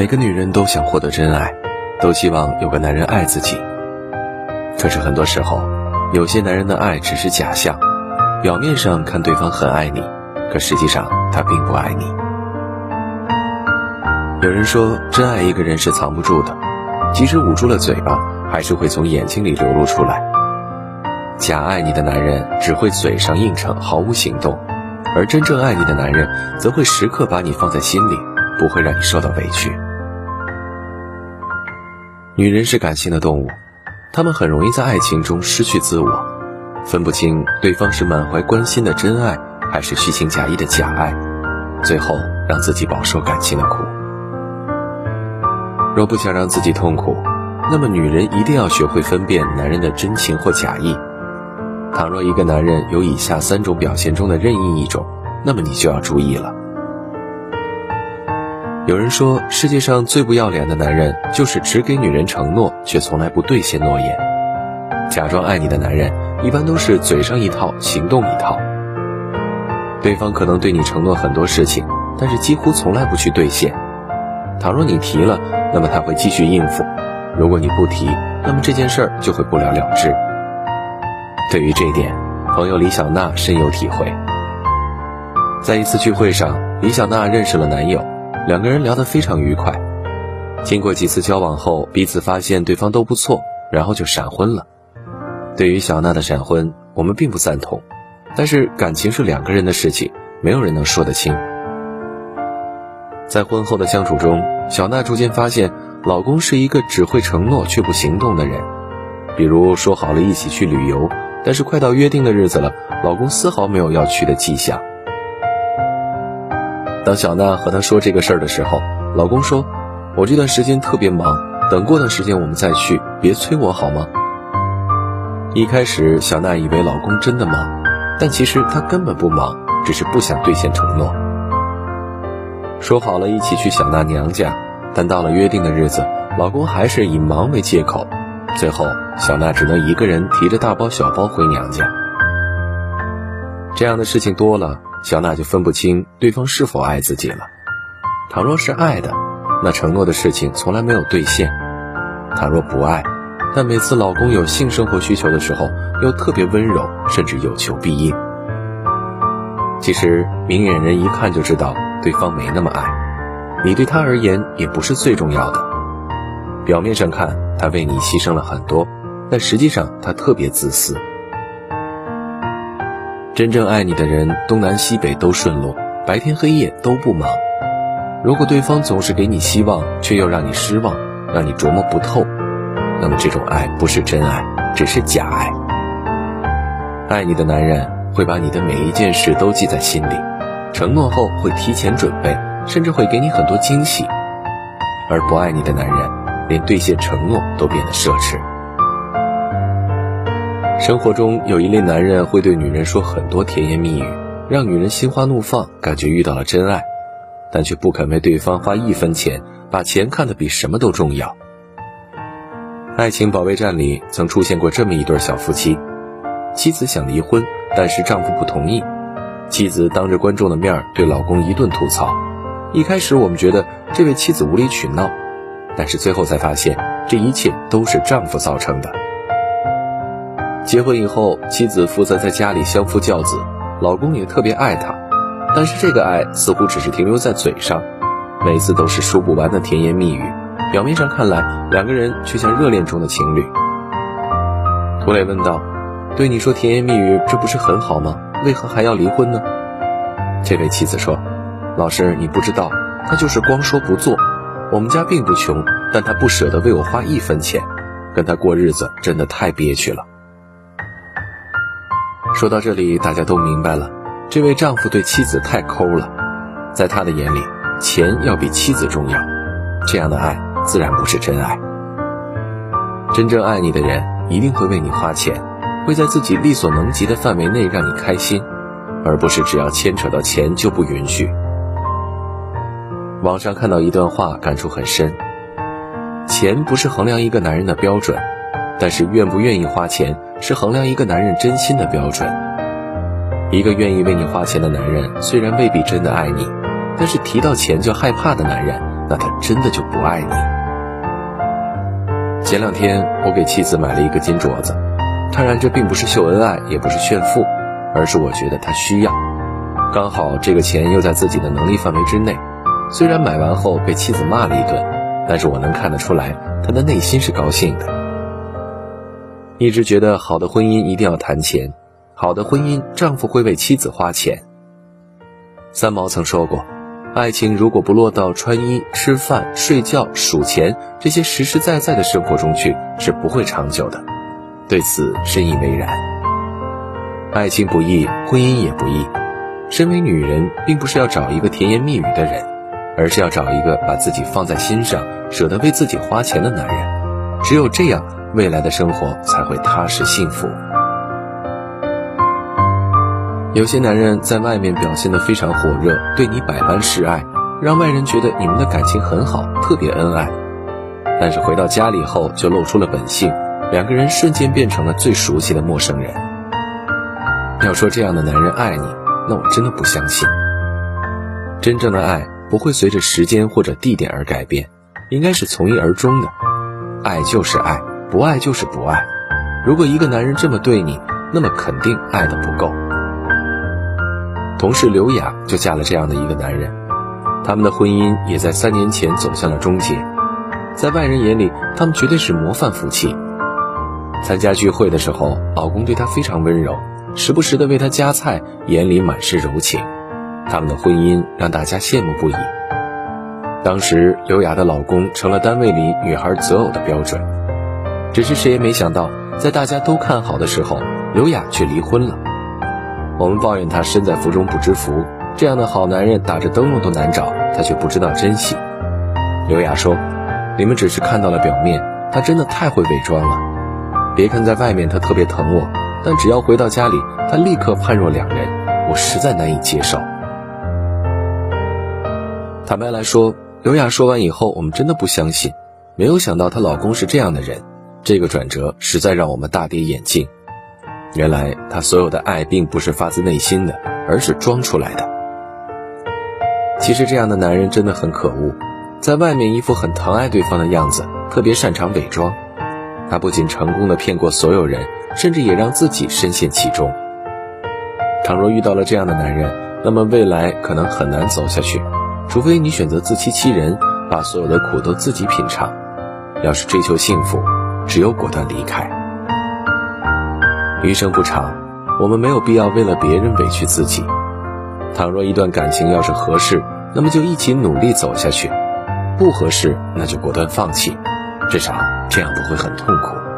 每个女人都想获得真爱，都希望有个男人爱自己。可是很多时候，有些男人的爱只是假象，表面上看对方很爱你，可实际上他并不爱你。有人说，真爱一个人是藏不住的，即使捂住了嘴巴，还是会从眼睛里流露出来。假爱你的男人只会嘴上应承，毫无行动，而真正爱你的男人，则会时刻把你放在心里。不会让你受到委屈。女人是感性的动物，她们很容易在爱情中失去自我，分不清对方是满怀关心的真爱，还是虚情假意的假爱，最后让自己饱受感情的苦。若不想让自己痛苦，那么女人一定要学会分辨男人的真情或假意。倘若一个男人有以下三种表现中的任意一种，那么你就要注意了。有人说，世界上最不要脸的男人，就是只给女人承诺，却从来不兑现诺言。假装爱你的男人，一般都是嘴上一套，行动一套。对方可能对你承诺很多事情，但是几乎从来不去兑现。倘若你提了，那么他会继续应付；如果你不提，那么这件事儿就会不了了之。对于这一点，朋友李小娜深有体会。在一次聚会上，李小娜认识了男友。两个人聊得非常愉快，经过几次交往后，彼此发现对方都不错，然后就闪婚了。对于小娜的闪婚，我们并不赞同，但是感情是两个人的事情，没有人能说得清。在婚后的相处中，小娜逐渐发现，老公是一个只会承诺却不行动的人，比如说好了一起去旅游，但是快到约定的日子了，老公丝毫没有要去的迹象。当小娜和他说这个事儿的时候，老公说：“我这段时间特别忙，等过段时间我们再去，别催我好吗？”一开始，小娜以为老公真的忙，但其实他根本不忙，只是不想兑现承诺。说好了一起去小娜娘家，但到了约定的日子，老公还是以忙为借口，最后小娜只能一个人提着大包小包回娘家。这样的事情多了。小娜就分不清对方是否爱自己了。倘若是爱的，那承诺的事情从来没有兑现；倘若不爱，但每次老公有性生活需求的时候，又特别温柔，甚至有求必应。其实明眼人一看就知道对方没那么爱，你对他而言也不是最重要的。表面上看他为你牺牲了很多，但实际上他特别自私。真正爱你的人，东南西北都顺路，白天黑夜都不忙。如果对方总是给你希望，却又让你失望，让你琢磨不透，那么这种爱不是真爱，只是假爱。爱你的男人会把你的每一件事都记在心里，承诺后会提前准备，甚至会给你很多惊喜；而不爱你的男人，连兑现承诺都变得奢侈。生活中有一类男人会对女人说很多甜言蜜语，让女人心花怒放，感觉遇到了真爱，但却不肯为对方花一分钱，把钱看得比什么都重要。《爱情保卫战》里曾出现过这么一对小夫妻，妻子想离婚，但是丈夫不同意，妻子当着观众的面对老公一顿吐槽。一开始我们觉得这位妻子无理取闹，但是最后才发现这一切都是丈夫造成的。结婚以后，妻子负责在家里相夫教子，老公也特别爱她，但是这个爱似乎只是停留在嘴上，每次都是说不完的甜言蜜语，表面上看来两个人却像热恋中的情侣。涂磊问道：“对你说甜言蜜语，这不是很好吗？为何还要离婚呢？”这位妻子说：“老师，你不知道，他就是光说不做。我们家并不穷，但他不舍得为我花一分钱，跟他过日子真的太憋屈了。”说到这里，大家都明白了，这位丈夫对妻子太抠了，在他的眼里，钱要比妻子重要，这样的爱自然不是真爱。真正爱你的人一定会为你花钱，会在自己力所能及的范围内让你开心，而不是只要牵扯到钱就不允许。网上看到一段话，感触很深：钱不是衡量一个男人的标准。但是愿不愿意花钱是衡量一个男人真心的标准。一个愿意为你花钱的男人，虽然未必真的爱你，但是提到钱就害怕的男人，那他真的就不爱你。前两天我给妻子买了一个金镯子，当然这并不是秀恩爱，也不是炫富，而是我觉得她需要。刚好这个钱又在自己的能力范围之内，虽然买完后被妻子骂了一顿，但是我能看得出来她的内心是高兴的。一直觉得好的婚姻一定要谈钱，好的婚姻丈夫会为妻子花钱。三毛曾说过。爱情如果不落到穿衣、吃饭、睡觉、数钱这些实实在在的生活中去，是不会长久的。对此深以为然。爱情不易，婚姻也不易。身为女人，并不是要找一个甜言蜜语的人，而是要找一个把自己放在心上、舍得为自己花钱的男人。只有这样，未来的生活才会踏实幸福。有些男人在外面表现得非常火热，对你百般示爱，让外人觉得你们的感情很好，特别恩爱。但是回到家里后就露出了本性，两个人瞬间变成了最熟悉的陌生人。要说这样的男人爱你，那我真的不相信。真正的爱不会随着时间或者地点而改变，应该是从一而终的。爱就是爱，不爱就是不爱。如果一个男人这么对你，那么肯定爱的不够。同事刘雅就嫁了这样的一个男人，他们的婚姻也在三年前走向了终结。在外人眼里，他们绝对是模范夫妻。参加聚会的时候，老公对她非常温柔，时不时的为她夹菜，眼里满是柔情。他们的婚姻让大家羡慕不已。当时，刘雅的老公成了单位里女孩择偶的标准。只是谁也没想到，在大家都看好的时候，刘雅却离婚了。我们抱怨他身在福中不知福，这样的好男人打着灯笼都难找，他却不知道珍惜。刘雅说：“你们只是看到了表面，他真的太会伪装了。别看在外面他特别疼我，但只要回到家里，他立刻判若两人，我实在难以接受。”坦白来说，刘雅说完以后，我们真的不相信，没有想到她老公是这样的人，这个转折实在让我们大跌眼镜。原来他所有的爱并不是发自内心的，而是装出来的。其实这样的男人真的很可恶，在外面一副很疼爱对方的样子，特别擅长伪装。他不仅成功的骗过所有人，甚至也让自己深陷其中。倘若遇到了这样的男人，那么未来可能很难走下去，除非你选择自欺欺人，把所有的苦都自己品尝。要是追求幸福，只有果断离开。余生不长，我们没有必要为了别人委屈自己。倘若一段感情要是合适，那么就一起努力走下去；不合适，那就果断放弃，至少这样不会很痛苦。